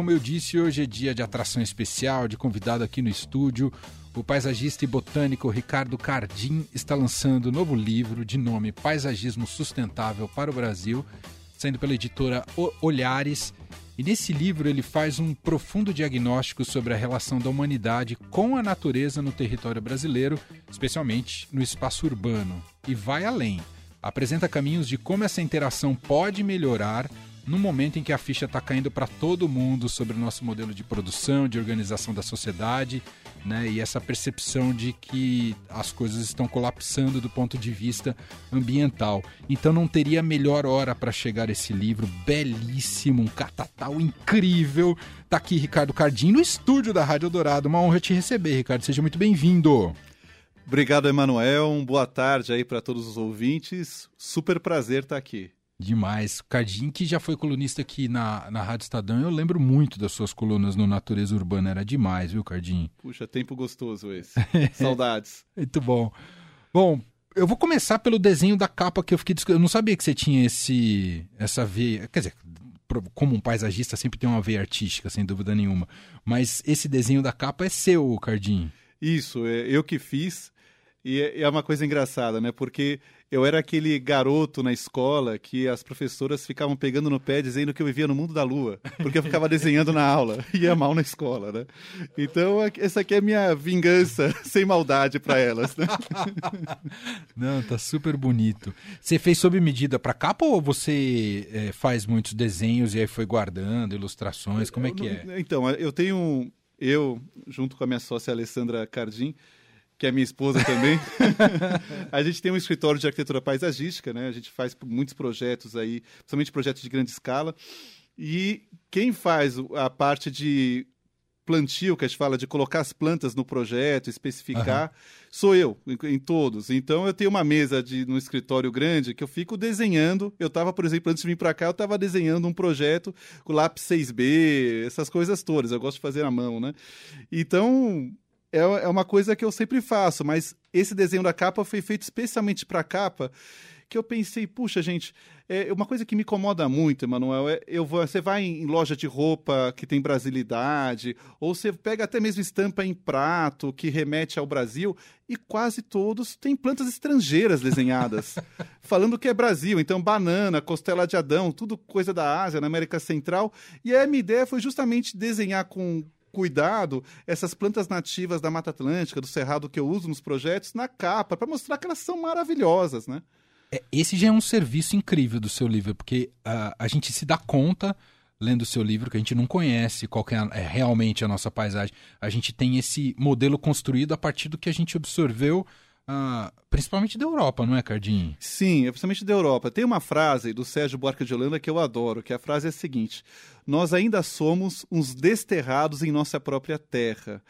como eu disse, hoje é dia de atração especial, de convidado aqui no estúdio. O paisagista e botânico Ricardo Cardim está lançando um novo livro de nome Paisagismo Sustentável para o Brasil, saindo pela editora Olhares. E nesse livro ele faz um profundo diagnóstico sobre a relação da humanidade com a natureza no território brasileiro, especialmente no espaço urbano. E vai além. Apresenta caminhos de como essa interação pode melhorar no momento em que a ficha está caindo para todo mundo sobre o nosso modelo de produção, de organização da sociedade, né? E essa percepção de que as coisas estão colapsando do ponto de vista ambiental. Então não teria melhor hora para chegar esse livro belíssimo, um catatal incrível. Tá aqui Ricardo Cardim no estúdio da Rádio Dourado. Uma honra te receber, Ricardo. Seja muito bem-vindo. Obrigado, Emanuel. Boa tarde aí para todos os ouvintes. Super prazer estar aqui. Demais. Cardim, que já foi colunista aqui na, na Rádio Estadão, eu lembro muito das suas colunas no Natureza Urbana. Era demais, viu, Cardim? Puxa, tempo gostoso esse. Saudades. muito bom. Bom, eu vou começar pelo desenho da capa que eu fiquei. Eu não sabia que você tinha esse essa veia. Quer dizer, como um paisagista sempre tem uma veia artística, sem dúvida nenhuma. Mas esse desenho da capa é seu, Cardim. Isso, é eu que fiz. E é, é uma coisa engraçada, né? Porque eu era aquele garoto na escola que as professoras ficavam pegando no pé dizendo que eu vivia no mundo da lua, porque eu ficava desenhando na aula e ia mal na escola, né? Então, essa aqui é a minha vingança sem maldade para elas, né? Não, tá super bonito. Você fez sob medida para capa ou você é, faz muitos desenhos e aí foi guardando ilustrações? Como é que é? Então, eu tenho eu junto com a minha sócia Alessandra Cardim, que é minha esposa também. a gente tem um escritório de arquitetura paisagística, né? A gente faz muitos projetos aí, principalmente projetos de grande escala. E quem faz a parte de plantio, que a gente fala de colocar as plantas no projeto, especificar, uhum. sou eu, em, em, todos. Então eu tenho uma mesa de, no escritório grande que eu fico desenhando. Eu estava, por exemplo, antes de vir para cá, eu estava desenhando um projeto com lápis 6B, essas coisas todas. Eu gosto de fazer à mão, né? Então, é, é uma coisa que eu sempre faço, mas esse desenho da capa foi feito especialmente para a capa, que eu pensei, puxa, gente, é uma coisa que me incomoda muito, Emanuel, é eu vou, você vai em loja de roupa que tem brasilidade, ou você pega até mesmo estampa em prato que remete ao Brasil, e quase todos têm plantas estrangeiras desenhadas, falando que é Brasil. Então, banana, costela de Adão, tudo coisa da Ásia, na América Central. E a minha ideia foi justamente desenhar com cuidado essas plantas nativas da Mata Atlântica, do Cerrado que eu uso nos projetos, na capa, para mostrar que elas são maravilhosas, né? É, esse já é um serviço incrível do seu livro, porque uh, a gente se dá conta, lendo o seu livro, que a gente não conhece qual é, é realmente a nossa paisagem. A gente tem esse modelo construído a partir do que a gente absorveu ah, principalmente da Europa, não é, Cardim? Sim, é principalmente da Europa. Tem uma frase do Sérgio Buarque de Holanda que eu adoro, que a frase é a seguinte: Nós ainda somos uns desterrados em nossa própria terra.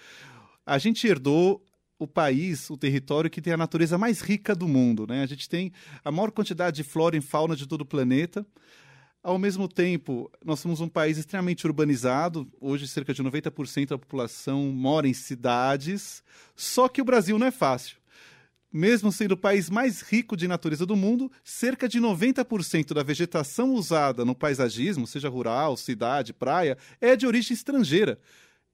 A gente herdou o país, o território que tem a natureza mais rica do mundo. Né? A gente tem a maior quantidade de flora e fauna de todo o planeta. Ao mesmo tempo, nós somos um país extremamente urbanizado. Hoje, cerca de 90% da população mora em cidades. Só que o Brasil não é fácil. Mesmo sendo o país mais rico de natureza do mundo, cerca de 90% da vegetação usada no paisagismo, seja rural, cidade, praia, é de origem estrangeira.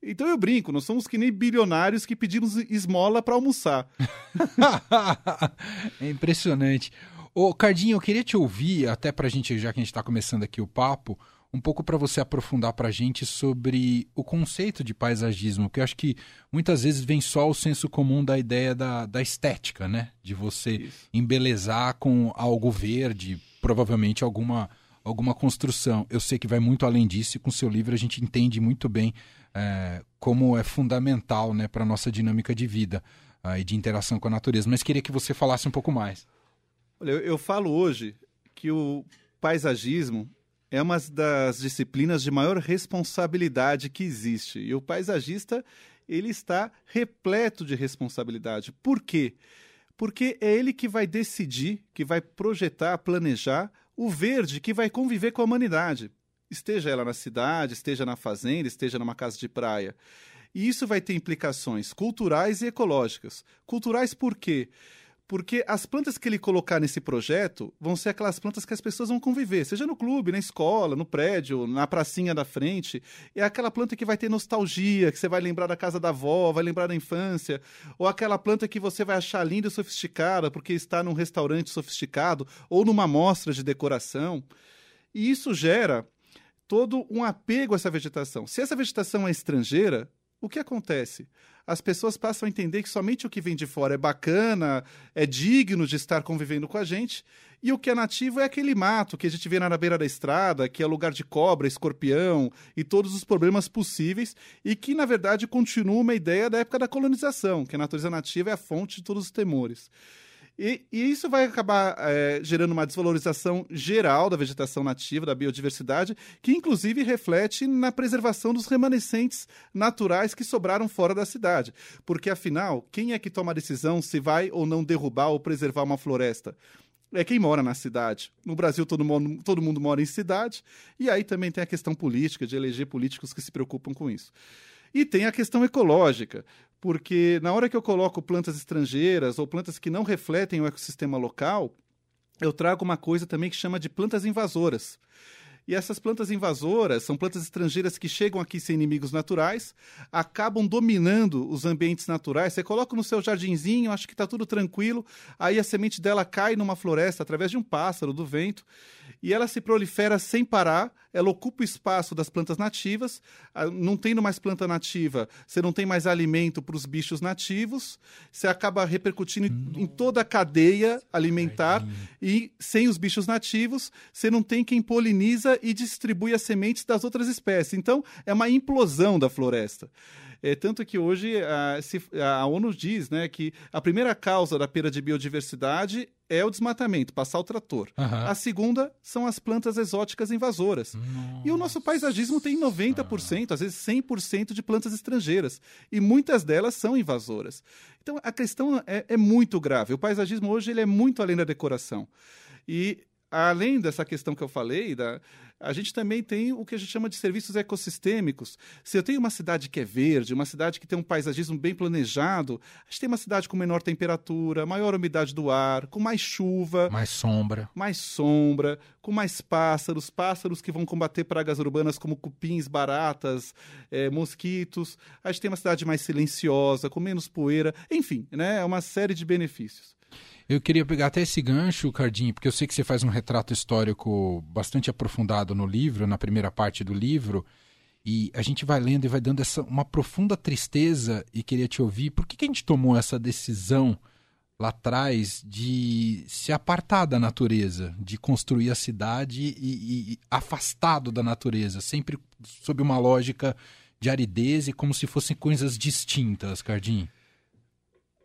Então eu brinco, nós somos que nem bilionários que pedimos esmola para almoçar. é impressionante. Ô, Cardinho, eu queria te ouvir, até para a gente, já que a gente está começando aqui o papo, um pouco para você aprofundar para a gente sobre o conceito de paisagismo, que eu acho que muitas vezes vem só o senso comum da ideia da, da estética, né? De você Isso. embelezar com algo verde, provavelmente alguma, alguma construção. Eu sei que vai muito além disso e com seu livro a gente entende muito bem é, como é fundamental né, para a nossa dinâmica de vida uh, e de interação com a natureza. Mas queria que você falasse um pouco mais. Olha, eu, eu falo hoje que o paisagismo é uma das disciplinas de maior responsabilidade que existe. E o paisagista, ele está repleto de responsabilidade. Por quê? Porque é ele que vai decidir, que vai projetar, planejar o verde que vai conviver com a humanidade. Esteja ela na cidade, esteja na fazenda, esteja numa casa de praia. E isso vai ter implicações culturais e ecológicas. Culturais por quê? porque as plantas que ele colocar nesse projeto vão ser aquelas plantas que as pessoas vão conviver, seja no clube, na escola, no prédio, na pracinha da frente. É aquela planta que vai ter nostalgia, que você vai lembrar da casa da avó, vai lembrar da infância, ou aquela planta que você vai achar linda e sofisticada porque está num restaurante sofisticado ou numa mostra de decoração. E isso gera todo um apego a essa vegetação. Se essa vegetação é estrangeira, o que acontece? As pessoas passam a entender que somente o que vem de fora é bacana, é digno de estar convivendo com a gente, e o que é nativo é aquele mato que a gente vê na beira da estrada, que é lugar de cobra, escorpião e todos os problemas possíveis, e que, na verdade, continua uma ideia da época da colonização, que a natureza nativa é a fonte de todos os temores. E, e, isso vai acabar é, gerando uma desvalorização geral da vegetação nativa, da biodiversidade, que inclusive reflete na preservação dos remanescentes naturais que sobraram fora da cidade. Porque, afinal, quem é que toma a decisão se vai ou não derrubar ou preservar uma floresta? é quem mora na cidade. No Brasil, todo mundo, todo mundo mora em cidade, e aí também tem a questão política, de eleger políticos que se preocupam com isso. E tem a questão ecológica, porque na hora que eu coloco plantas estrangeiras ou plantas que não refletem o ecossistema local, eu trago uma coisa também que chama de plantas invasoras. E essas plantas invasoras são plantas estrangeiras que chegam aqui sem inimigos naturais, acabam dominando os ambientes naturais. Você coloca no seu jardinzinho, acha que está tudo tranquilo, aí a semente dela cai numa floresta através de um pássaro, do vento, e ela se prolifera sem parar, ela ocupa o espaço das plantas nativas, não tendo mais planta nativa, você não tem mais alimento para os bichos nativos, você acaba repercutindo hum. em toda a cadeia alimentar, e sem os bichos nativos, você não tem quem poliniza e distribui as sementes das outras espécies. Então, é uma implosão da floresta. É, tanto que hoje a, se, a ONU diz né, que a primeira causa da perda de biodiversidade é o desmatamento, passar o trator. Uhum. A segunda são as plantas exóticas invasoras. Nossa. E o nosso paisagismo tem 90%, às vezes 100% de plantas estrangeiras. E muitas delas são invasoras. Então a questão é, é muito grave. O paisagismo hoje ele é muito além da decoração. E além dessa questão que eu falei, da, a gente também tem o que a gente chama de serviços ecossistêmicos. Se eu tenho uma cidade que é verde, uma cidade que tem um paisagismo bem planejado, a gente tem uma cidade com menor temperatura, maior umidade do ar, com mais chuva. Mais sombra. Mais sombra, com mais pássaros, pássaros que vão combater pragas urbanas como cupins, baratas, é, mosquitos. A gente tem uma cidade mais silenciosa, com menos poeira. Enfim, né, é uma série de benefícios. Eu queria pegar até esse gancho, Cardinho, porque eu sei que você faz um retrato histórico bastante aprofundado no livro, na primeira parte do livro, e a gente vai lendo e vai dando essa, uma profunda tristeza e queria te ouvir. Por que, que a gente tomou essa decisão lá atrás de se apartar da natureza, de construir a cidade e, e afastado da natureza, sempre sob uma lógica de aridez e como se fossem coisas distintas, Cardinho?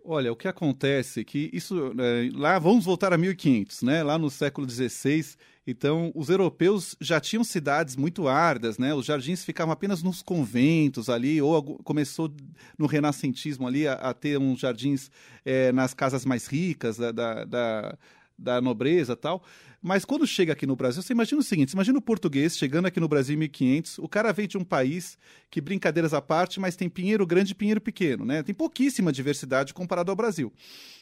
Olha, o que acontece é que isso é, lá vamos voltar a 1500, né? Lá no século XVI, então os europeus já tinham cidades muito árdas, né? Os jardins ficavam apenas nos conventos ali, ou começou no renascentismo ali a, a ter uns jardins é, nas casas mais ricas da, da, da, da nobreza tal. Mas quando chega aqui no Brasil, você imagina o seguinte: você imagina o português chegando aqui no Brasil em 1500, o cara vem de um país que, brincadeiras à parte, mas tem pinheiro grande e pinheiro pequeno, né? Tem pouquíssima diversidade comparado ao Brasil.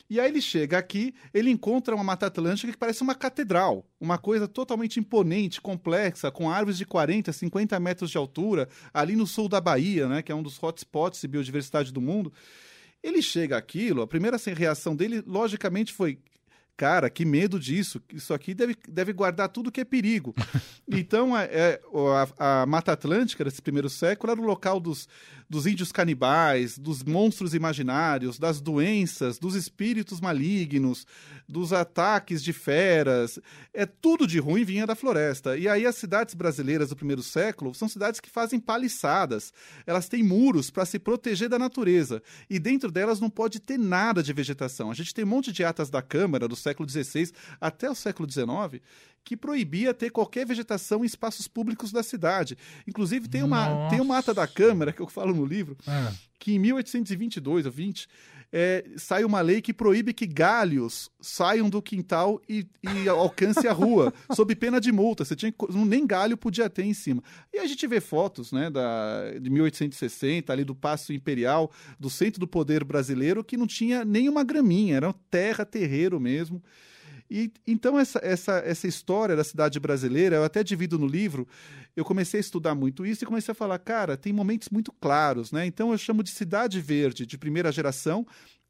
E aí ele chega aqui, ele encontra uma Mata Atlântica que parece uma catedral, uma coisa totalmente imponente, complexa, com árvores de 40, 50 metros de altura, ali no sul da Bahia, né, que é um dos hotspots de biodiversidade do mundo. Ele chega aquilo, a primeira reação dele, logicamente, foi: cara, que medo disso. Isso aqui deve, deve guardar tudo que é perigo. então, é, é a, a, Mata Atlântica desse primeiro século era o local dos, dos índios canibais, dos monstros imaginários, das doenças, dos espíritos malignos, dos ataques de feras. É tudo de ruim vinha da floresta. E aí as cidades brasileiras do primeiro século são cidades que fazem paliçadas. Elas têm muros para se proteger da natureza. E dentro delas não pode ter nada de vegetação. A gente tem um monte de atas da Câmara do século XVI até o século XIX que proibia ter qualquer vegetação em espaços públicos da cidade. Inclusive, tem uma, tem uma ata da Câmara, que eu falo no livro, é. que em 1822 ou 20, é, sai uma lei que proíbe que galhos saiam do quintal e, e alcance a rua, sob pena de multa. Você tinha nem galho podia ter em cima. E a gente vê fotos, né, da, de 1860, ali do Paço Imperial, do centro do poder brasileiro, que não tinha nenhuma graminha, era terra, terreiro mesmo. E então essa, essa, essa história da cidade brasileira, eu até divido no livro, eu comecei a estudar muito isso e comecei a falar, cara, tem momentos muito claros, né? Então eu chamo de cidade verde de primeira geração,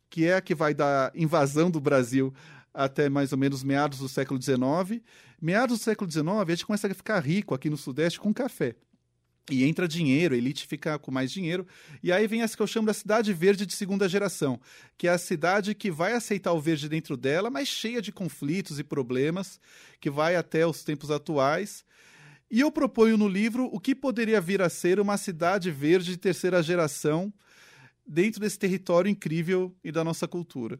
que é a que vai da invasão do Brasil até mais ou menos meados do século XIX. Meados do século XIX, a gente começa a ficar rico aqui no Sudeste com café. E entra dinheiro, a elite fica com mais dinheiro. E aí vem essa que eu chamo da cidade verde de segunda geração, que é a cidade que vai aceitar o verde dentro dela, mas cheia de conflitos e problemas, que vai até os tempos atuais. E eu proponho no livro o que poderia vir a ser uma cidade verde de terceira geração dentro desse território incrível e da nossa cultura.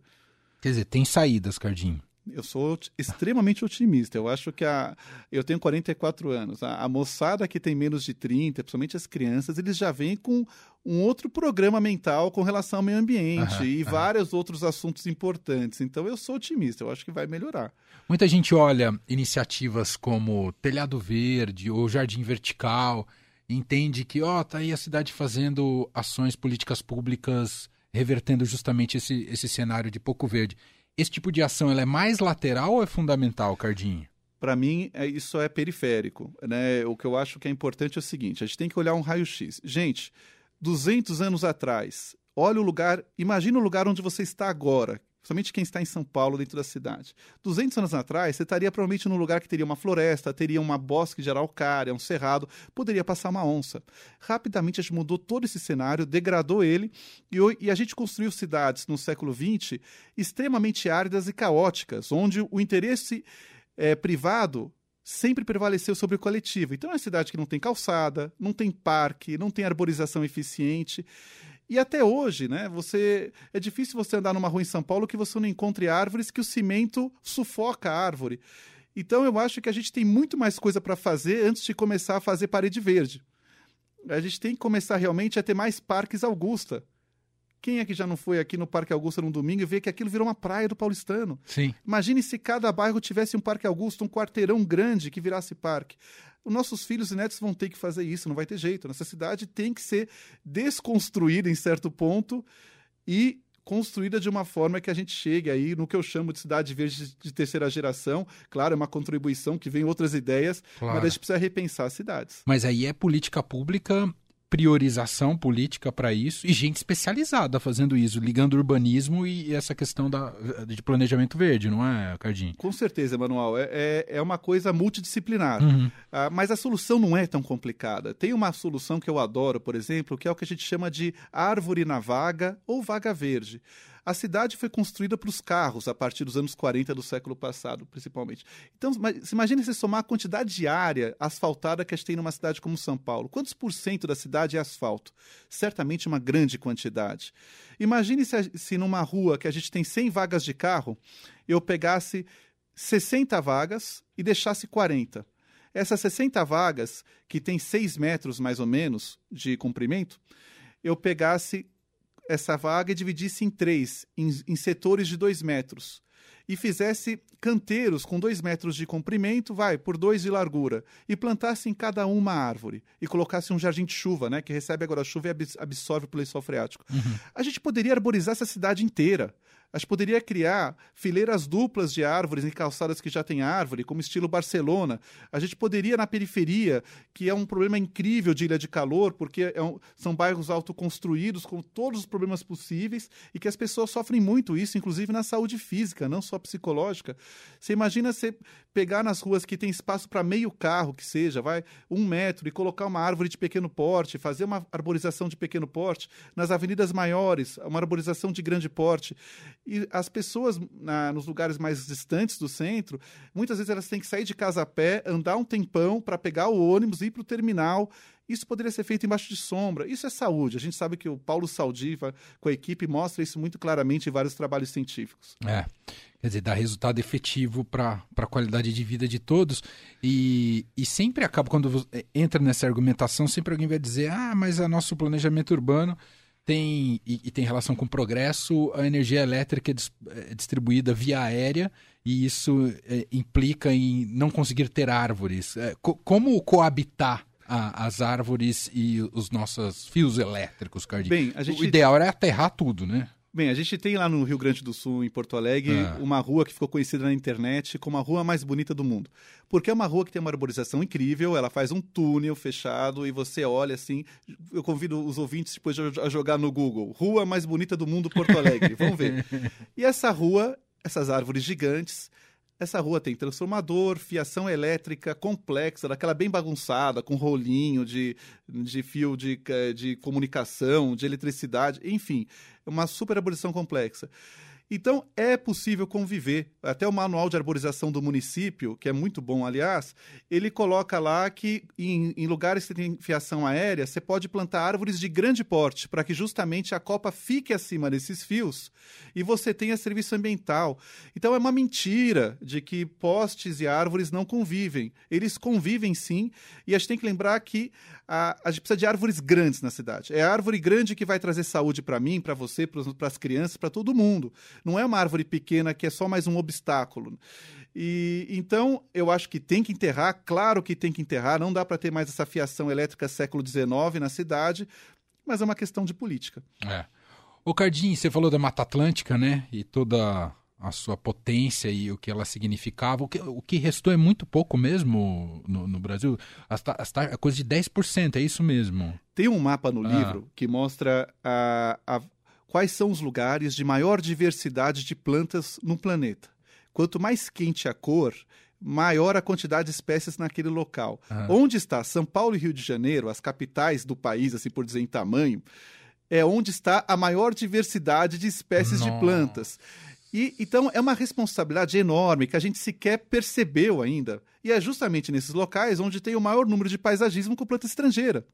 Quer dizer, tem saídas, Cardinho. Eu sou extremamente otimista. Eu acho que a. Eu tenho 44 anos. A, a moçada que tem menos de 30, principalmente as crianças, eles já vêm com um outro programa mental com relação ao meio ambiente e vários outros assuntos importantes. Então eu sou otimista, eu acho que vai melhorar. Muita gente olha iniciativas como Telhado Verde ou Jardim Vertical, entende que, ó, oh, tá aí a cidade fazendo ações políticas públicas revertendo justamente esse, esse cenário de pouco verde esse tipo de ação ela é mais lateral ou é fundamental, Cardinho? Para mim, é, isso é periférico. Né? O que eu acho que é importante é o seguinte: a gente tem que olhar um raio-x. Gente, 200 anos atrás, olha o lugar, imagina o lugar onde você está agora, somente quem está em São Paulo, dentro da cidade. 200 anos atrás, você estaria provavelmente num lugar que teria uma floresta, teria uma bosque de araucária, um cerrado, poderia passar uma onça. Rapidamente a gente mudou todo esse cenário, degradou ele e, a gente construiu cidades no século XX extremamente áridas e caóticas, onde o interesse é, privado sempre prevaleceu sobre o coletivo. Então é uma cidade que não tem calçada, não tem parque, não tem arborização eficiente. E até hoje, né, você é difícil você andar numa rua em São Paulo que você não encontre árvores que o cimento sufoca a árvore. Então eu acho que a gente tem muito mais coisa para fazer antes de começar a fazer parede verde. A gente tem que começar realmente a ter mais parques Augusta. Quem é que já não foi aqui no Parque Augusta num domingo e vê que aquilo virou uma praia do paulistano? Sim. Imagine se cada bairro tivesse um Parque Augusta, um quarteirão grande que virasse parque os nossos filhos e netos vão ter que fazer isso, não vai ter jeito. Nossa cidade tem que ser desconstruída em certo ponto e construída de uma forma que a gente chegue aí no que eu chamo de cidade verde de terceira geração. Claro, é uma contribuição que vem outras ideias, claro. mas a gente precisa repensar as cidades. Mas aí é política pública priorização política para isso e gente especializada fazendo isso, ligando urbanismo e essa questão da, de planejamento verde, não é, Cardinho? Com certeza, Emanuel. É, é, é uma coisa multidisciplinar. Uhum. Ah, mas a solução não é tão complicada. Tem uma solução que eu adoro, por exemplo, que é o que a gente chama de árvore na vaga ou vaga verde. A cidade foi construída para os carros a partir dos anos 40 do século passado, principalmente. Então, se imagine se somar a quantidade de área asfaltada que a gente tem numa cidade como São Paulo. Quantos por cento da cidade é asfalto? Certamente uma grande quantidade. Imagine se, se numa rua que a gente tem 100 vagas de carro, eu pegasse 60 vagas e deixasse 40. Essas 60 vagas, que tem 6 metros mais ou menos de comprimento, eu pegasse essa vaga e dividisse em três, em, em setores de dois metros e fizesse canteiros com dois metros de comprimento, vai, por dois de largura, e plantasse em cada um uma árvore, e colocasse um jardim de chuva, né, que recebe agora a chuva e absorve o lençol freático. Uhum. A gente poderia arborizar essa cidade inteira. A gente poderia criar fileiras duplas de árvores em calçadas que já tem árvore, como estilo Barcelona. A gente poderia, na periferia, que é um problema incrível de ilha de calor, porque é um, são bairros autoconstruídos com todos os problemas possíveis e que as pessoas sofrem muito isso, inclusive na saúde física, não só psicológica. Você imagina você pegar nas ruas que tem espaço para meio carro, que seja, vai, um metro, e colocar uma árvore de pequeno porte, fazer uma arborização de pequeno porte, nas avenidas maiores, uma arborização de grande porte. E as pessoas na, nos lugares mais distantes do centro, muitas vezes elas têm que sair de casa a pé, andar um tempão para pegar o ônibus, ir para o terminal. Isso poderia ser feito embaixo de sombra. Isso é saúde. A gente sabe que o Paulo Saldiva, com a equipe, mostra isso muito claramente em vários trabalhos científicos. É. Quer dizer, dá resultado efetivo para a qualidade de vida de todos. E, e sempre acaba, quando entra nessa argumentação, sempre alguém vai dizer: ah, mas é nosso planejamento urbano tem e, e, tem relação com progresso, a energia elétrica é, dis, é distribuída via aérea e isso é, implica em não conseguir ter árvores. É, co como coabitar a, as árvores e os nossos fios elétricos, Cardinho? Bem, gente... O ideal era aterrar tudo, né? Bem, a gente tem lá no Rio Grande do Sul, em Porto Alegre, é. uma rua que ficou conhecida na internet como a rua mais bonita do mundo. Porque é uma rua que tem uma arborização incrível, ela faz um túnel fechado e você olha assim. Eu convido os ouvintes depois a jogar no Google: Rua mais bonita do mundo, Porto Alegre. Vamos ver. E essa rua, essas árvores gigantes, essa rua tem transformador, fiação elétrica complexa, daquela bem bagunçada, com rolinho de, de fio de, de comunicação, de eletricidade, enfim, uma super abolição complexa. Então, é possível conviver. Até o manual de arborização do município, que é muito bom, aliás, ele coloca lá que em, em lugares que tem fiação aérea, você pode plantar árvores de grande porte, para que justamente a copa fique acima desses fios e você tenha serviço ambiental. Então, é uma mentira de que postes e árvores não convivem. Eles convivem sim, e a gente tem que lembrar que a, a gente precisa de árvores grandes na cidade. É a árvore grande que vai trazer saúde para mim, para você, para as crianças, para todo mundo. Não é uma árvore pequena que é só mais um obstáculo. E então eu acho que tem que enterrar, claro que tem que enterrar, não dá para ter mais essa fiação elétrica século XIX na cidade, mas é uma questão de política. É. Ô Cardim, você falou da Mata Atlântica, né? E toda a sua potência e o que ela significava. O que, o que restou é muito pouco mesmo no, no Brasil. As, as, a coisa de 10%, é isso mesmo. Tem um mapa no ah. livro que mostra a, a, quais são os lugares de maior diversidade de plantas no planeta. Quanto mais quente a cor, maior a quantidade de espécies naquele local. Ah. Onde está São Paulo e Rio de Janeiro, as capitais do país, assim por dizer em tamanho, é onde está a maior diversidade de espécies Nossa. de plantas. E então é uma responsabilidade enorme que a gente sequer percebeu ainda. E é justamente nesses locais onde tem o maior número de paisagismo com planta estrangeira.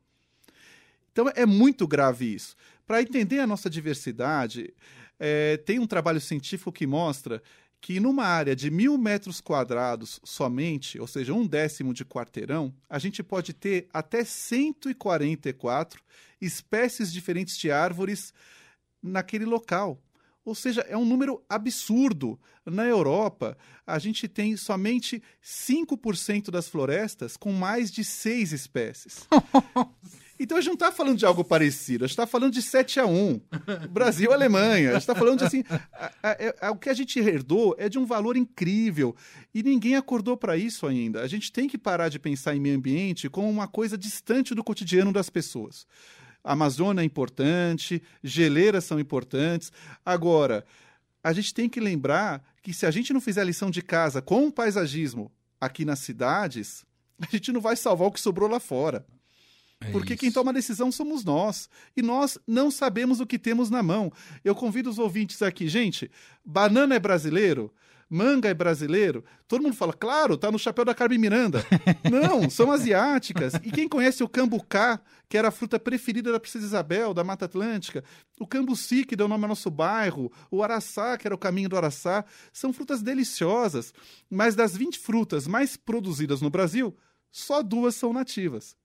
Então é muito grave isso. Para entender a nossa diversidade, é, tem um trabalho científico que mostra que numa área de mil metros quadrados somente, ou seja, um décimo de quarteirão, a gente pode ter até 144 espécies diferentes de árvores naquele local. Ou seja, é um número absurdo. Na Europa, a gente tem somente 5% das florestas com mais de seis espécies. Então a gente não está falando de algo parecido, a gente está falando de 7 a 1 Brasil Alemanha. A gente está falando de assim. A, a, a, o que a gente herdou é de um valor incrível. E ninguém acordou para isso ainda. A gente tem que parar de pensar em meio ambiente como uma coisa distante do cotidiano das pessoas. A Amazônia é importante, geleiras são importantes. Agora, a gente tem que lembrar que se a gente não fizer a lição de casa com o paisagismo aqui nas cidades, a gente não vai salvar o que sobrou lá fora. É Porque isso. quem toma a decisão somos nós. E nós não sabemos o que temos na mão. Eu convido os ouvintes aqui. Gente, banana é brasileiro? Manga é brasileiro? Todo mundo fala, claro, tá no chapéu da Carmen Miranda. não, são asiáticas. E quem conhece o cambucá, que era a fruta preferida da Princesa Isabel, da Mata Atlântica, o cambuci, que deu nome ao nosso bairro, o araçá, que era o caminho do araçá, são frutas deliciosas. Mas das 20 frutas mais produzidas no Brasil, só duas são nativas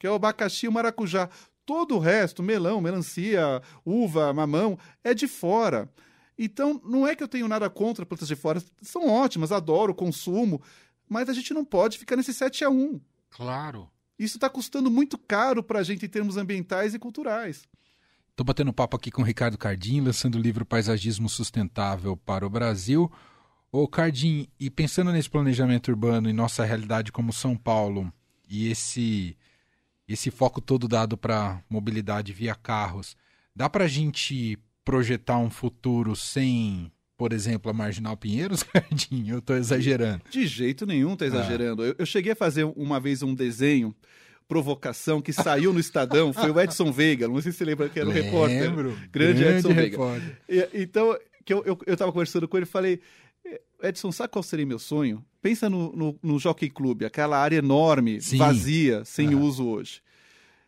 que é o abacaxi e o maracujá. Todo o resto, melão, melancia, uva, mamão, é de fora. Então, não é que eu tenho nada contra plantas de fora, são ótimas, adoro, consumo, mas a gente não pode ficar nesse 7 a 1. Claro. Isso está custando muito caro para a gente em termos ambientais e culturais. Estou batendo papo aqui com o Ricardo Cardim, lançando o livro Paisagismo Sustentável para o Brasil. Ô Cardim, e pensando nesse planejamento urbano e nossa realidade como São Paulo, e esse esse foco todo dado para mobilidade via carros, dá para a gente projetar um futuro sem, por exemplo, a Marginal Pinheiros, Cardinho? Eu estou exagerando. De jeito nenhum exagerando. Ah. Eu, eu cheguei a fazer uma vez um desenho provocação que saiu no Estadão foi o Edson Veiga. Não sei se você lembra que era o repórter. Grande, grande Edson repórter. Veiga. E, então, que eu, eu, eu tava conversando com ele e falei, Edson, sabe qual seria meu sonho? Pensa no, no, no Jockey Club, aquela área enorme, Sim. vazia, sem uso hoje.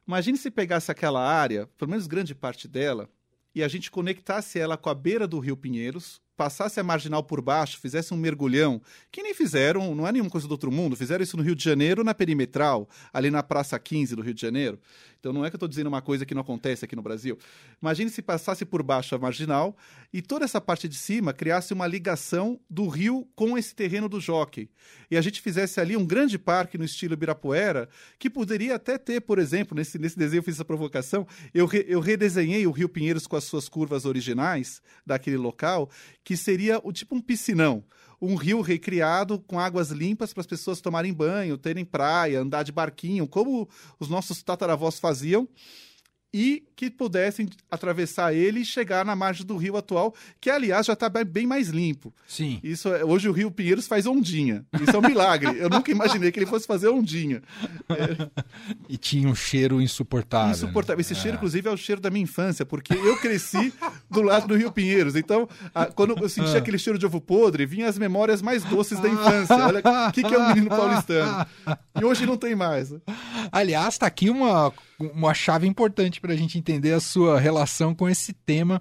Imagine se pegasse aquela área, pelo menos grande parte dela, e a gente conectasse ela com a beira do Rio Pinheiros, passasse a marginal por baixo, fizesse um mergulhão, que nem fizeram, não é nenhuma coisa do outro mundo, fizeram isso no Rio de Janeiro, na perimetral, ali na Praça 15 do Rio de Janeiro. Então não é que eu estou dizendo uma coisa que não acontece aqui no Brasil. Imagine se passasse por baixo a marginal e toda essa parte de cima criasse uma ligação do rio com esse terreno do jockey. E a gente fizesse ali um grande parque no estilo Ibirapuera, que poderia até ter, por exemplo, nesse, nesse desenho eu fiz essa provocação, eu, re, eu redesenhei o Rio Pinheiros com as suas curvas originais daquele local, que seria o tipo um piscinão um rio recriado com águas limpas para as pessoas tomarem banho, terem praia, andar de barquinho, como os nossos tataravós faziam e que pudessem atravessar ele e chegar na margem do rio atual, que aliás já está bem mais limpo. Sim. Isso é, hoje o Rio Pinheiros faz ondinha. Isso é um milagre. Eu nunca imaginei que ele fosse fazer ondinha. É... E tinha um cheiro insuportável. Né? Insuportável. Esse é. cheiro, inclusive, é o cheiro da minha infância, porque eu cresci do lado do Rio Pinheiros. Então, a, quando eu sentia ah. aquele cheiro de ovo podre, vinham as memórias mais doces da infância. Olha o que, que é o um menino paulistano. E hoje não tem mais. Aliás, está aqui uma uma chave importante para a gente entender a sua relação com esse tema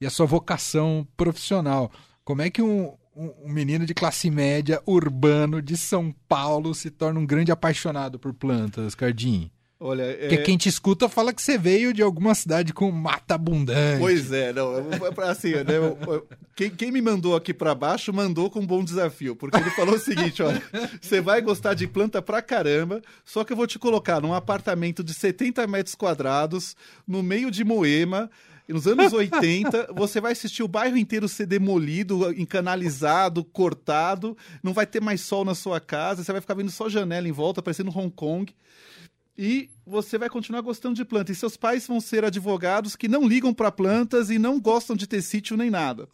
e a sua vocação profissional. Como é que um, um, menino de classe média urbano de São Paulo se torna um grande apaixonado por plantas, Cardim? Olha, é... Porque quem te escuta fala que você veio de alguma cidade com mata abundante. Pois é, não, assim, né, quem, quem, me mandou aqui para baixo mandou com um bom desafio, porque ele falou o seguinte, olha, você vai gostar de planta pra caramba, só que eu vou te colocar num apartamento de 70 metros quadrados, no meio de Moema, nos anos 80, você vai assistir o bairro inteiro ser demolido, encanalizado, cortado, não vai ter mais sol na sua casa, você vai ficar vendo só janela em volta, parecendo Hong Kong e você vai continuar gostando de plantas. E seus pais vão ser advogados que não ligam para plantas e não gostam de ter sítio nem nada.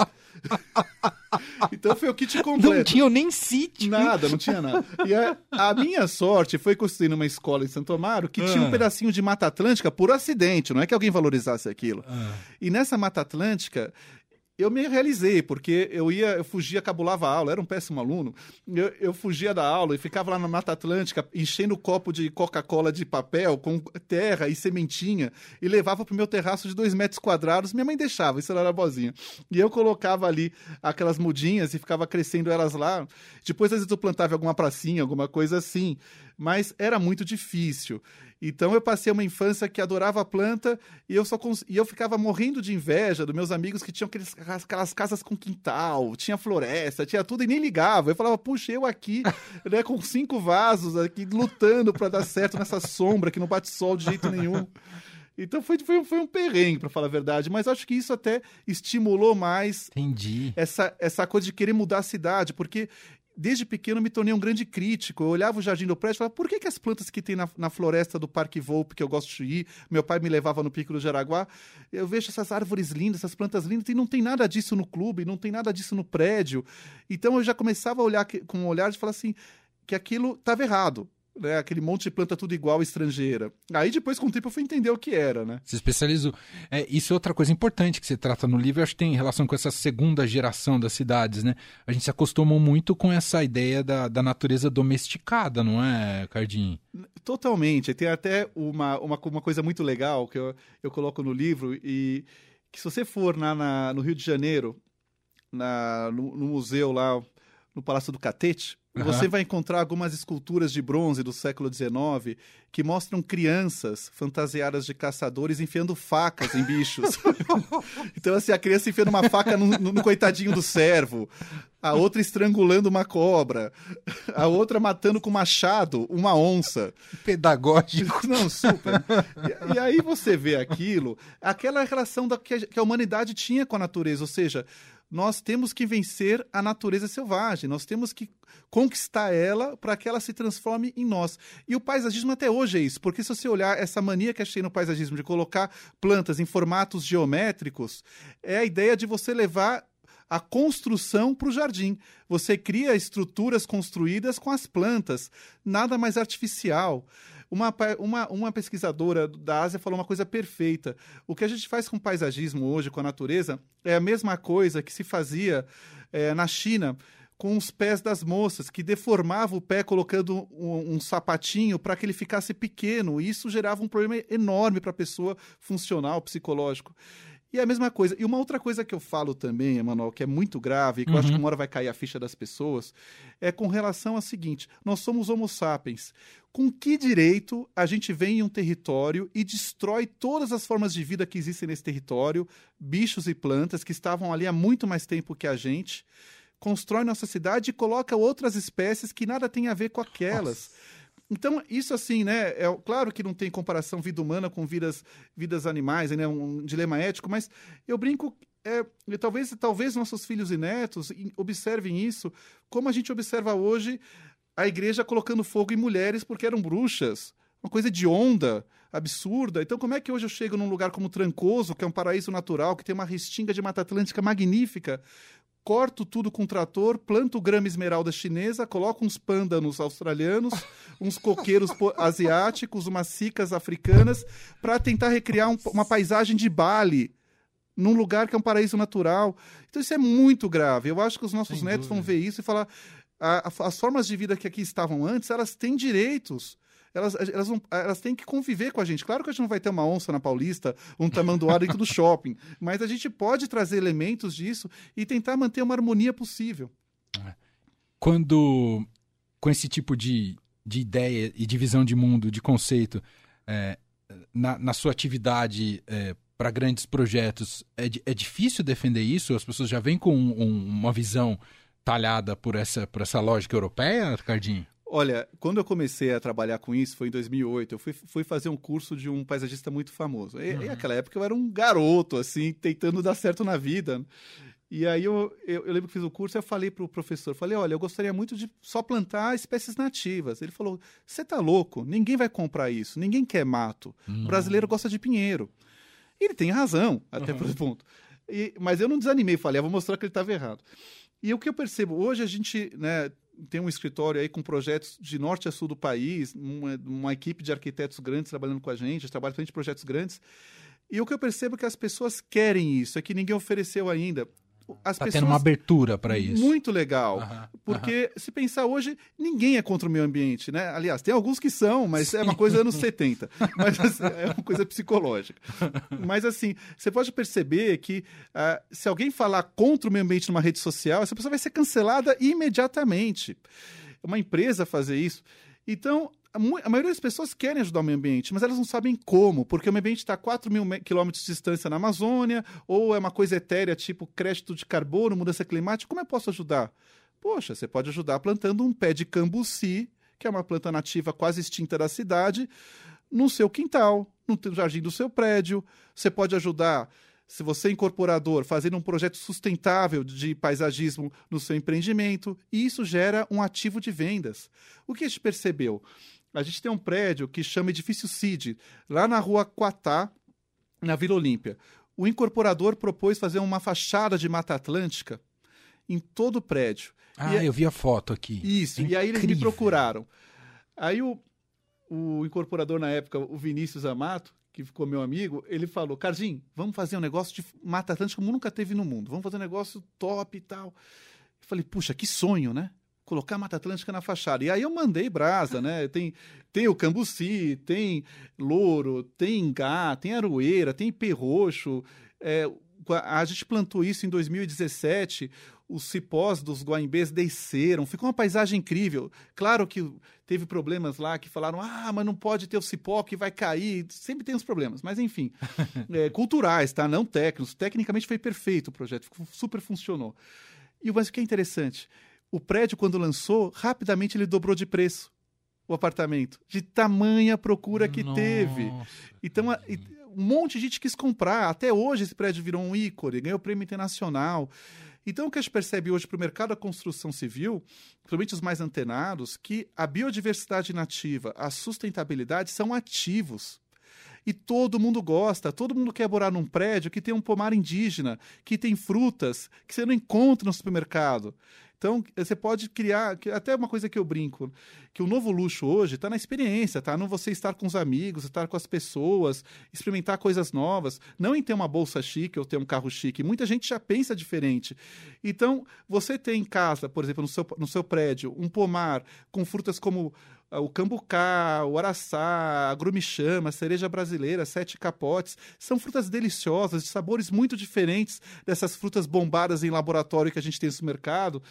então foi o kit completo. Não tinham nem sítio. Nada, não tinha nada. E a, a minha sorte foi construir numa escola em Santo Amaro que ah. tinha um ah. pedacinho de Mata Atlântica por acidente, não é que alguém valorizasse aquilo. Ah. E nessa Mata Atlântica eu me realizei, porque eu ia, eu fugia, cabulava a aula, era um péssimo aluno. Eu, eu fugia da aula e ficava lá na Mata Atlântica, enchendo o copo de Coca-Cola de papel com terra e sementinha, e levava para o meu terraço de dois metros quadrados. Minha mãe deixava, isso era boazinha. E eu colocava ali aquelas mudinhas e ficava crescendo elas lá. Depois, às vezes, eu plantava alguma pracinha, alguma coisa assim. Mas era muito difícil. Então eu passei uma infância que adorava a planta e eu só cons... e eu ficava morrendo de inveja dos meus amigos que tinham aqueles, aquelas casas com quintal, tinha floresta, tinha tudo e nem ligava. Eu falava, puxa, eu aqui, né, com cinco vasos aqui lutando para dar certo nessa sombra que não bate sol de jeito nenhum. Então foi, foi, foi um perrengue, para falar a verdade. Mas acho que isso até estimulou mais Entendi. Essa, essa coisa de querer mudar a cidade. Porque desde pequeno me tornei um grande crítico. Eu olhava o jardim do prédio e falava, por que, que as plantas que tem na, na, floresta do Parque Volpe, que eu gosto de ir, meu pai me levava no Pico do Jaraguá, eu vejo essas árvores lindas, essas plantas lindas, e não tem nada disso no clube, não tem nada disso no prédio. Então eu já começava a olhar com um olhar de falar assim, que aquilo estava errado né, aquele monte de planta tudo igual estrangeira. Aí depois, com o tempo, eu fui entender o que era, né? Se especializou. É, isso é outra coisa importante que você trata no livro, acho que tem relação com essa segunda geração das cidades, né? A gente se acostumou muito com essa ideia da, da natureza domesticada, não é, Cardim? Totalmente. Tem até uma, uma, uma coisa muito legal que eu, eu coloco no livro e que se você for na, na no Rio de Janeiro, na, no, no museu lá, no Palácio do Catete, Uhum. Você vai encontrar algumas esculturas de bronze do século XIX que mostram crianças fantasiadas de caçadores enfiando facas em bichos. então, assim, a criança enfiando uma faca no, no, no, coitadinho do servo, a outra estrangulando uma cobra, a outra matando com machado uma onça. Pedagógico. Não, super. E, e aí você vê aquilo, aquela relação da, que, a, que a humanidade tinha com a natureza, ou seja, nós temos que vencer a natureza selvagem, nós temos que conquistar ela para que ela se transforme em nós. E o paisagismo até hoje é isso, porque se você olhar essa mania que achei no paisagismo de colocar plantas em formatos geométricos, é a ideia de você levar a construção para o jardim. Você cria estruturas construídas com as plantas, nada mais artificial. Uma, uma, uma pesquisadora da Ásia falou uma coisa perfeita. O que a gente faz com o paisagismo hoje, com a natureza, é a mesma coisa que se fazia é, na China com os pés das moças, que deformava o pé colocando um, um sapatinho para que ele ficasse pequeno. E isso gerava um problema enorme para a pessoa funcional, psicológico. E é a mesma coisa. E uma outra coisa que eu falo também, Emanuel, que é muito grave, e que uhum. eu acho que uhum. uma hora vai cair a ficha das pessoas, é com relação ao seguinte: nós somos Homo sapiens. Com que direito a gente vem em um território e destrói todas as formas de vida que existem nesse território, bichos e plantas que estavam ali há muito mais tempo que a gente, constrói nossa cidade e coloca outras espécies que nada tem a ver com aquelas. Nossa. Então, isso assim, né? É claro que não tem comparação vida humana com vidas, vidas animais, né? Um dilema ético, mas eu brinco. É, talvez, talvez nossos filhos e netos observem isso, como a gente observa hoje a igreja colocando fogo em mulheres porque eram bruxas. Uma coisa de onda, absurda. Então, como é que hoje eu chego num lugar como Trancoso, que é um paraíso natural, que tem uma restinga de Mata Atlântica magnífica, corto tudo com trator, planto grama esmeralda chinesa, coloco uns pândanos australianos, uns coqueiros asiáticos, umas cicas africanas, para tentar recriar um, uma paisagem de Bali, num lugar que é um paraíso natural. Então isso é muito grave. Eu acho que os nossos Sem netos dúvida. vão ver isso e falar: a, a, as formas de vida que aqui estavam antes, elas têm direitos elas, elas, não, elas têm que conviver com a gente. Claro que a gente não vai ter uma onça na Paulista, um tamanduá dentro do shopping, mas a gente pode trazer elementos disso e tentar manter uma harmonia possível. É. Quando, com esse tipo de, de ideia e de visão de mundo, de conceito, é, na, na, sua atividade é, para grandes projetos, é, é difícil defender isso? As pessoas já vêm com um, uma visão talhada por essa, por essa lógica europeia, Ricardinho? Olha, quando eu comecei a trabalhar com isso, foi em 2008, eu fui, fui fazer um curso de um paisagista muito famoso. E, uhum. naquela época eu era um garoto, assim, tentando dar certo na vida. E aí eu, eu, eu lembro que fiz o curso e eu falei para o professor, falei, olha, eu gostaria muito de só plantar espécies nativas. Ele falou, você tá louco? Ninguém vai comprar isso, ninguém quer mato. Uhum. O brasileiro gosta de pinheiro. E ele tem razão, até uhum. por ponto. E, mas eu não desanimei, falei, ah, vou mostrar que ele estava errado. E o que eu percebo, hoje a gente, né, tem um escritório aí com projetos de norte a sul do país, uma, uma equipe de arquitetos grandes trabalhando com a gente, trabalha em projetos grandes. E o que eu percebo é que as pessoas querem isso, é que ninguém ofereceu ainda as tá pessoas... tendo uma abertura para isso. Muito legal. porque se pensar hoje, ninguém é contra o meio ambiente, né? Aliás, tem alguns que são, mas Sim. é uma coisa anos 70. Mas assim, é uma coisa psicológica. mas assim, você pode perceber que uh, se alguém falar contra o meio ambiente numa rede social, essa pessoa vai ser cancelada imediatamente. Uma empresa fazer isso. Então, a maioria das pessoas querem ajudar o meio ambiente, mas elas não sabem como, porque o meio ambiente está a 4 mil quilômetros de distância na Amazônia, ou é uma coisa etérea, tipo crédito de carbono, mudança climática. Como eu posso ajudar? Poxa, você pode ajudar plantando um pé de cambuci, que é uma planta nativa quase extinta da cidade, no seu quintal, no jardim do seu prédio. Você pode ajudar se você é incorporador, fazendo um projeto sustentável de paisagismo no seu empreendimento, e isso gera um ativo de vendas. O que a gente percebeu? A gente tem um prédio que chama Edifício CID, lá na rua Quatá, na Vila Olímpia. O incorporador propôs fazer uma fachada de Mata Atlântica em todo o prédio. Ah, e, eu vi a foto aqui. Isso, é e aí eles me procuraram. Aí o, o incorporador na época, o Vinícius Amato, que ficou meu amigo, ele falou: Cardim, vamos fazer um negócio de Mata Atlântica como nunca teve no mundo. Vamos fazer um negócio top e tal. Eu falei: puxa, que sonho, né? Colocar Mata Atlântica na fachada. E aí eu mandei brasa, né? Tem, tem o cambuci, tem louro, tem ingá, tem aroeira, tem perroxo. É, a gente plantou isso em 2017, os cipós dos guaimbês desceram, ficou uma paisagem incrível. Claro que teve problemas lá que falaram, ah, mas não pode ter o cipó que vai cair. Sempre tem os problemas, mas enfim, é, culturais, tá? Não técnicos. Tecnicamente foi perfeito o projeto, super funcionou. E mas o que é interessante, o prédio, quando lançou, rapidamente ele dobrou de preço o apartamento, de tamanha procura que Nossa. teve. Então, a, um monte de gente quis comprar. Até hoje esse prédio virou um ícone, ganhou prêmio internacional. Então, o que a gente percebe hoje para o mercado da construção civil, principalmente os mais antenados, que a biodiversidade nativa, a sustentabilidade são ativos. E todo mundo gosta, todo mundo quer morar num prédio que tem um pomar indígena, que tem frutas que você não encontra no supermercado. Então, você pode criar, até uma coisa que eu brinco, que o novo luxo hoje está na experiência, tá? No você estar com os amigos, estar com as pessoas, experimentar coisas novas, não em ter uma bolsa chique ou ter um carro chique. Muita gente já pensa diferente. Então, você ter em casa, por exemplo, no seu, no seu prédio, um pomar com frutas como o cambucá, o araçá, a grumichama, a cereja brasileira, sete capotes, são frutas deliciosas, de sabores muito diferentes dessas frutas bombadas em laboratório que a gente tem no mercado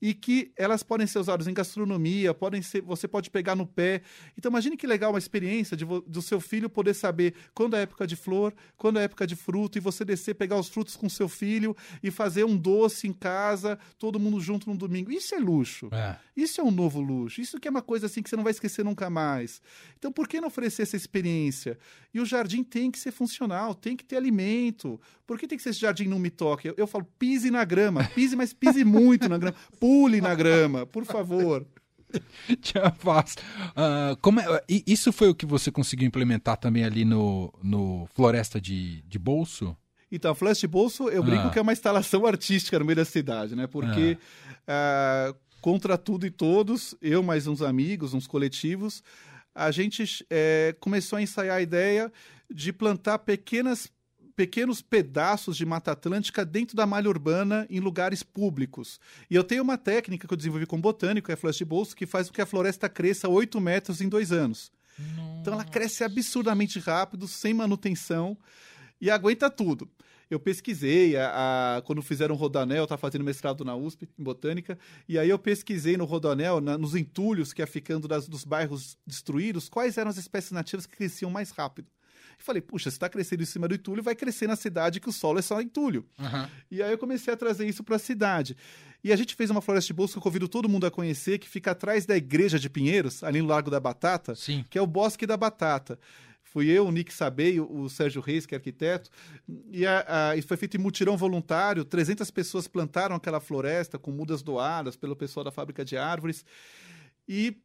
e que elas podem ser usadas em gastronomia, podem ser, você pode pegar no pé. Então imagine que legal uma experiência de, do seu filho poder saber quando é época de flor, quando é época de fruto e você descer, pegar os frutos com seu filho e fazer um doce em casa, todo mundo junto no domingo. Isso é luxo. É. Isso é um novo luxo. Isso que é uma coisa assim que você não vai esquecer nunca mais. Então, por que não oferecer essa experiência? E o jardim tem que ser funcional, tem que ter alimento. Por que tem que ser esse jardim não me toque? Eu, eu falo, pise na grama, pise, mas pise muito na grama. Pule na grama, por favor. Já faz. Uh, como é, isso foi o que você conseguiu implementar também ali no, no Floresta de, de Bolso? Então, a Floresta de Bolso, eu brinco ah. que é uma instalação artística no meio da cidade, né? Porque ah. uh, contra tudo e todos, eu mais uns amigos, uns coletivos, a gente é, começou a ensaiar a ideia de plantar pequenas pequenos pedaços de Mata Atlântica dentro da malha urbana em lugares públicos. E eu tenho uma técnica que eu desenvolvi com botânico, é a floresta de bolso, que faz com que a floresta cresça 8 metros em dois anos. Nossa. Então ela cresce absurdamente rápido, sem manutenção e aguenta tudo eu pesquisei, a, a, quando fizeram o Rodanel, eu estava fazendo mestrado na USP, em Botânica, e aí eu pesquisei no Rodanel, na, nos entulhos que ia ficando das, dos bairros destruídos, quais eram as espécies nativas que cresciam mais rápido. E falei, puxa, se está crescendo em cima do entulho, vai crescer na cidade que o solo é só entulho. Uhum. E aí eu comecei a trazer isso para a cidade. E a gente fez uma floresta de bolsa que eu convido todo mundo a conhecer, que fica atrás da igreja de Pinheiros, ali no Largo da Batata, Sim. que é o Bosque da Batata fui eu, o Nick Sabei, o, Sérgio Reis, que é arquiteto, e, a, a, e foi feito em mutirão voluntário, 300 pessoas plantaram aquela floresta com mudas doadas pelo pessoal da fábrica de árvores, e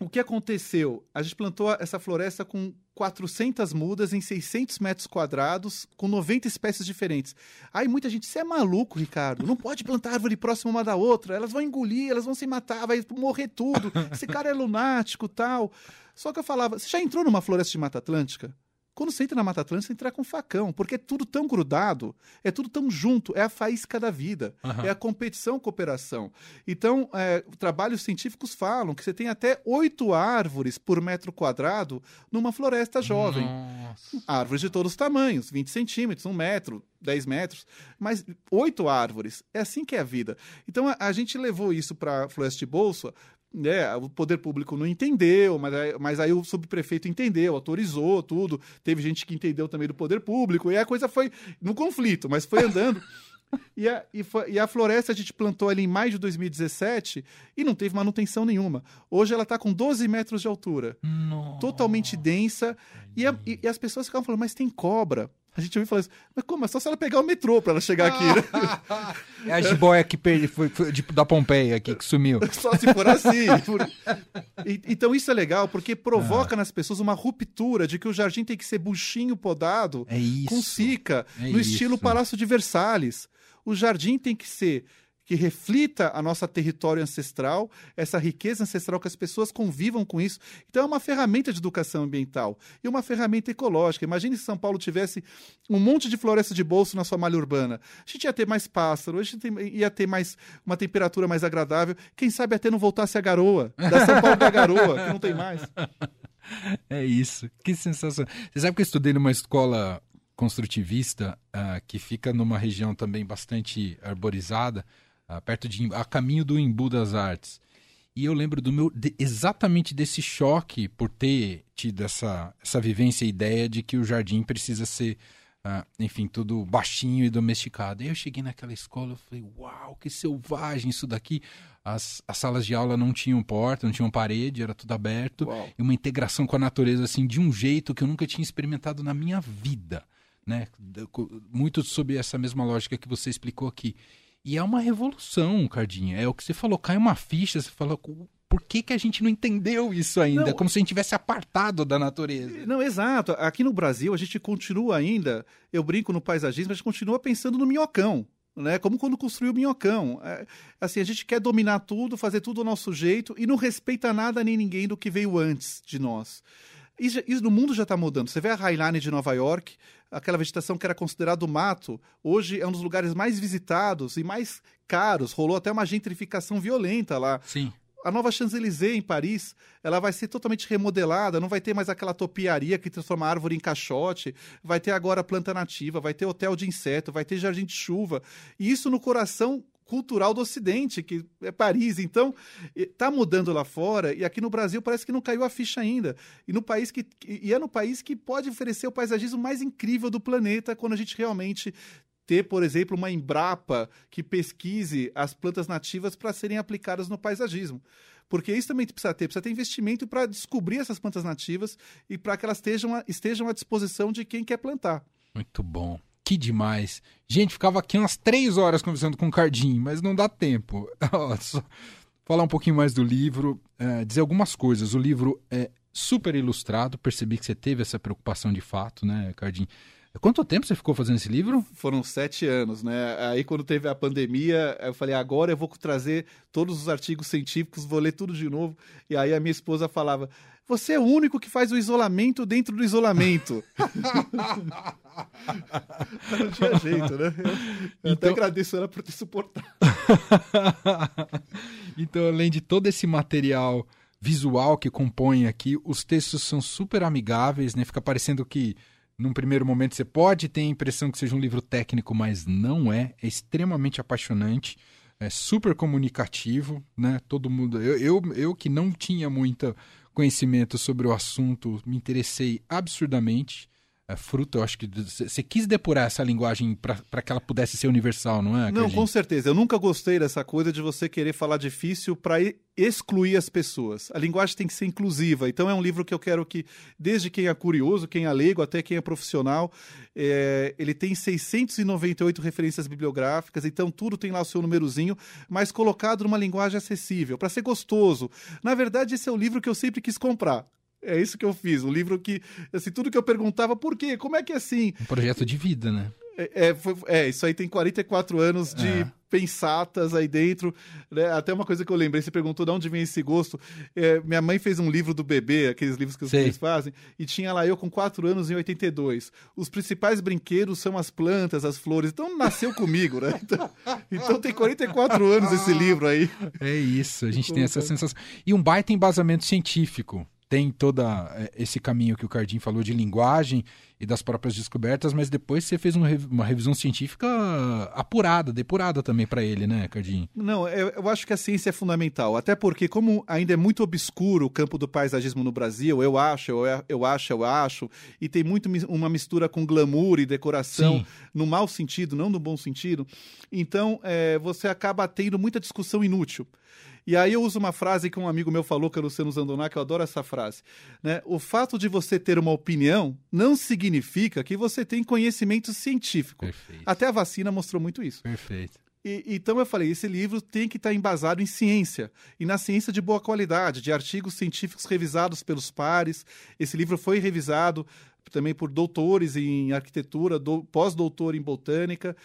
o que aconteceu? A gente plantou essa floresta com 400 mudas em 600 metros quadrados, com 90 espécies diferentes. Aí muita gente, você é maluco, Ricardo, não pode plantar árvore próxima uma da outra, elas vão engolir, elas vão se matar, vai morrer tudo, esse cara é lunático tal. Só que eu falava, você já entrou numa floresta de Mata Atlântica? Quando você entra na Mata Atlântica, você entra com facão, porque é tudo tão grudado, é tudo tão junto, é a faísca da vida, uhum. é a competição, cooperação. Então, é, trabalhos científicos falam que você tem até oito árvores por metro quadrado numa floresta jovem. Nossa. Árvores de todos os tamanhos, 20 centímetros, um metro, 10 metros, mas oito árvores. É assim que é a vida. Então, a, a gente levou isso para a Floresta de Bolsa né, o poder público não entendeu, mas, mas aí o subprefeito entendeu, autorizou tudo. Teve gente que entendeu também do poder público, e a coisa foi no conflito, mas foi andando. e, a, e, foi, e, a floresta a gente plantou ali em maio de 2017 e não teve manutenção nenhuma. Hoje ela está com 12 metros de altura. Nossa. Totalmente densa. E, a, e as pessoas ficavam falando, mas tem cobra. A gente ouviu falar isso, mas como? É só se ela pegar o metrô para ela chegar aqui, né? É a jiboia que perde, foi, foi tipo, da Pompeia aqui, que sumiu. Só se for assim. Por... E, então isso é legal, porque provoca ah. nas pessoas uma ruptura de que o jardim tem que ser buchinho podado é com cica, é no isso. estilo Palácio de Versalhes. O jardim tem que ser que reflita a nossa território ancestral, essa riqueza ancestral, que as pessoas convivam com isso. Então é uma ferramenta de educação ambiental e uma ferramenta ecológica. Imagine se São Paulo tivesse um monte de floresta de bolso na sua malha urbana. A gente ia ter mais pássaro, a gente ia ter mais uma temperatura mais agradável. Quem sabe até não voltasse a garoa, da São Paulo da garoa, que não tem mais. É isso, que sensação. Você sabe que eu estudei numa escola construtivista uh, que fica numa região também bastante arborizada perto de a caminho do Embu das Artes. E eu lembro do meu de, exatamente desse choque por ter tido essa, essa vivência e ideia de que o jardim precisa ser, uh, enfim, tudo baixinho e domesticado. Aí eu cheguei naquela escola e falei, uau, que selvagem isso daqui. As, as salas de aula não tinham porta, não tinham parede, era tudo aberto. Uau. E uma integração com a natureza, assim, de um jeito que eu nunca tinha experimentado na minha vida. Né? Muito sobre essa mesma lógica que você explicou aqui. E é uma revolução, Cardinha. É o que você falou, cai uma ficha, você fala, por que, que a gente não entendeu isso ainda? Não, Como se a gente tivesse apartado da natureza. Não, exato. Aqui no Brasil, a gente continua ainda, eu brinco no paisagismo, a gente continua pensando no minhocão. Né? Como quando construiu o minhocão. É, assim, a gente quer dominar tudo, fazer tudo do nosso jeito e não respeita nada nem ninguém do que veio antes de nós. Isso, isso no mundo já está mudando. Você vê a Highline de Nova York, aquela vegetação que era considerado mato, hoje é um dos lugares mais visitados e mais caros. Rolou até uma gentrificação violenta lá. Sim a nova Champs-Élysées em Paris, ela vai ser totalmente remodelada, não vai ter mais aquela topiaria que transforma a árvore em caixote, vai ter agora planta nativa, vai ter hotel de inseto, vai ter jardim de chuva. E isso no coração cultural do Ocidente, que é Paris. Então, está mudando lá fora e aqui no Brasil parece que não caiu a ficha ainda. E no país que e é no país que pode oferecer o paisagismo mais incrível do planeta quando a gente realmente ter, por exemplo, uma Embrapa que pesquise as plantas nativas para serem aplicadas no paisagismo. Porque isso também precisa ter, precisa ter investimento para descobrir essas plantas nativas e para que elas estejam, estejam à disposição de quem quer plantar. Muito bom. Que demais. Gente, ficava aqui umas três horas conversando com o Cardim, mas não dá tempo. Falar um pouquinho mais do livro, é, dizer algumas coisas. O livro é super ilustrado, percebi que você teve essa preocupação de fato, né, Cardim? Quanto tempo você ficou fazendo esse livro? Foram sete anos, né? Aí quando teve a pandemia, eu falei, agora eu vou trazer todos os artigos científicos, vou ler tudo de novo. E aí a minha esposa falava, você é o único que faz o isolamento dentro do isolamento. não tinha jeito, né? Eu então... até agradeço ela por ter suportado. então, além de todo esse material visual que compõe aqui, os textos são super amigáveis, né? Fica parecendo que num primeiro momento você pode ter a impressão que seja um livro técnico, mas não é. É extremamente apaixonante, é super comunicativo, né? Todo mundo. Eu, eu, eu que não tinha muito conhecimento sobre o assunto, me interessei absurdamente é, fruto, eu acho que você quis depurar essa linguagem para que ela pudesse ser universal, não é? Não, com certeza. Eu nunca gostei dessa coisa de você querer falar difícil para excluir as pessoas. A linguagem tem que ser inclusiva. Então é um livro que eu quero que, desde quem é curioso, quem é leigo, até quem é profissional, é, ele tem 698 referências bibliográficas, então tudo tem lá o seu númerozinho, mas colocado numa linguagem acessível, para ser gostoso. Na verdade, esse é o livro que eu sempre quis comprar. É isso que eu fiz. Um livro que, assim, tudo que eu perguntava, por quê? Como é que é assim? Um projeto de vida, né? É, é, foi, é isso aí tem 44 anos de é. pensatas aí dentro. Né? Até uma coisa que eu lembrei, você perguntou de onde vem esse gosto. É, minha mãe fez um livro do bebê, aqueles livros que os pais fazem, e tinha lá eu com 4 anos em 82. Os principais brinquedos são as plantas, as flores. Então nasceu comigo, né? Então, então tem 44 anos esse livro aí. É isso, a gente tem essa sensação. E um baita embasamento científico tem todo é, esse caminho que o Cardim falou de linguagem e das próprias descobertas, mas depois você fez uma revisão científica apurada, depurada também para ele, né, Cardim? Não, eu, eu, acho que a ciência é fundamental, até porque como ainda é muito obscuro o campo do paisagismo no Brasil, eu acho, eu, eu acho, eu acho, e tem muito uma mistura com glamour e decoração, Sim. no mau sentido, não no bom sentido, então é, você acaba tendo muita discussão inútil. E aí eu uso uma frase que um amigo meu falou, que é o Luciano Zandoná, que eu adoro essa frase. Né? O fato de você ter uma opinião não significa que você tem conhecimento científico. Perfeito. Até a vacina mostrou muito isso. Perfeito. E, então eu falei, esse livro tem que estar embasado em ciência, e na ciência de boa qualidade, de artigos científicos revisados pelos pares. Esse livro foi revisado também por doutores em arquitetura, do, pós-doutor em botânica.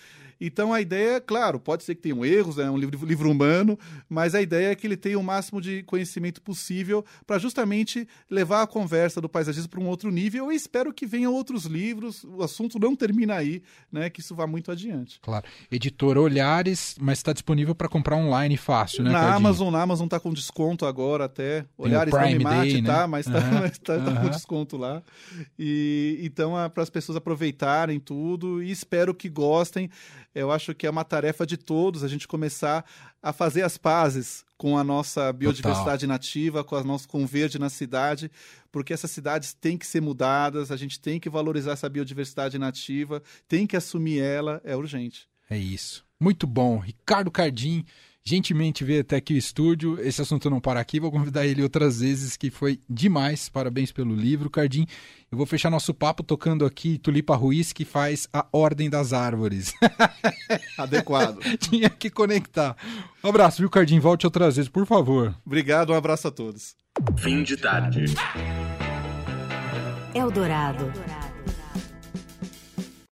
Então a ideia, claro, pode ser que tenham erros, é um livro, livro humano, mas a ideia é que ele tenha o máximo de conhecimento possível para justamente levar a conversa do paisagismo para um outro nível. E espero que venham outros livros. O assunto não termina aí, né? Que isso vá muito adiante. Claro. Editora Olhares, mas está disponível para comprar online fácil, né? Na Cardinho? Amazon, na Amazon está com desconto agora até. Olhares não me mate, Day, né? tá? Mas está uhum. tá, uhum. tá com desconto lá. E então para as pessoas aproveitarem tudo e espero que gostem eu acho que é uma tarefa de todos a gente começar a fazer as pazes com a nossa biodiversidade Total. nativa, com, a nosso, com o verde na cidade, porque essas cidades têm que ser mudadas, a gente tem que valorizar essa biodiversidade nativa, tem que assumir ela, é urgente. É isso. Muito bom. Ricardo Cardim gentilmente veio até aqui o estúdio. Esse assunto não para aqui, vou convidar ele outras vezes, que foi demais. Parabéns pelo livro, Cardim. Eu vou fechar nosso papo tocando aqui Tulipa Ruiz, que faz a Ordem das Árvores. Adequado. Tinha que conectar. Um abraço, viu, Cardim? Volte outras vezes, por favor. Obrigado, um abraço a todos. Fim de tarde. Eldorado.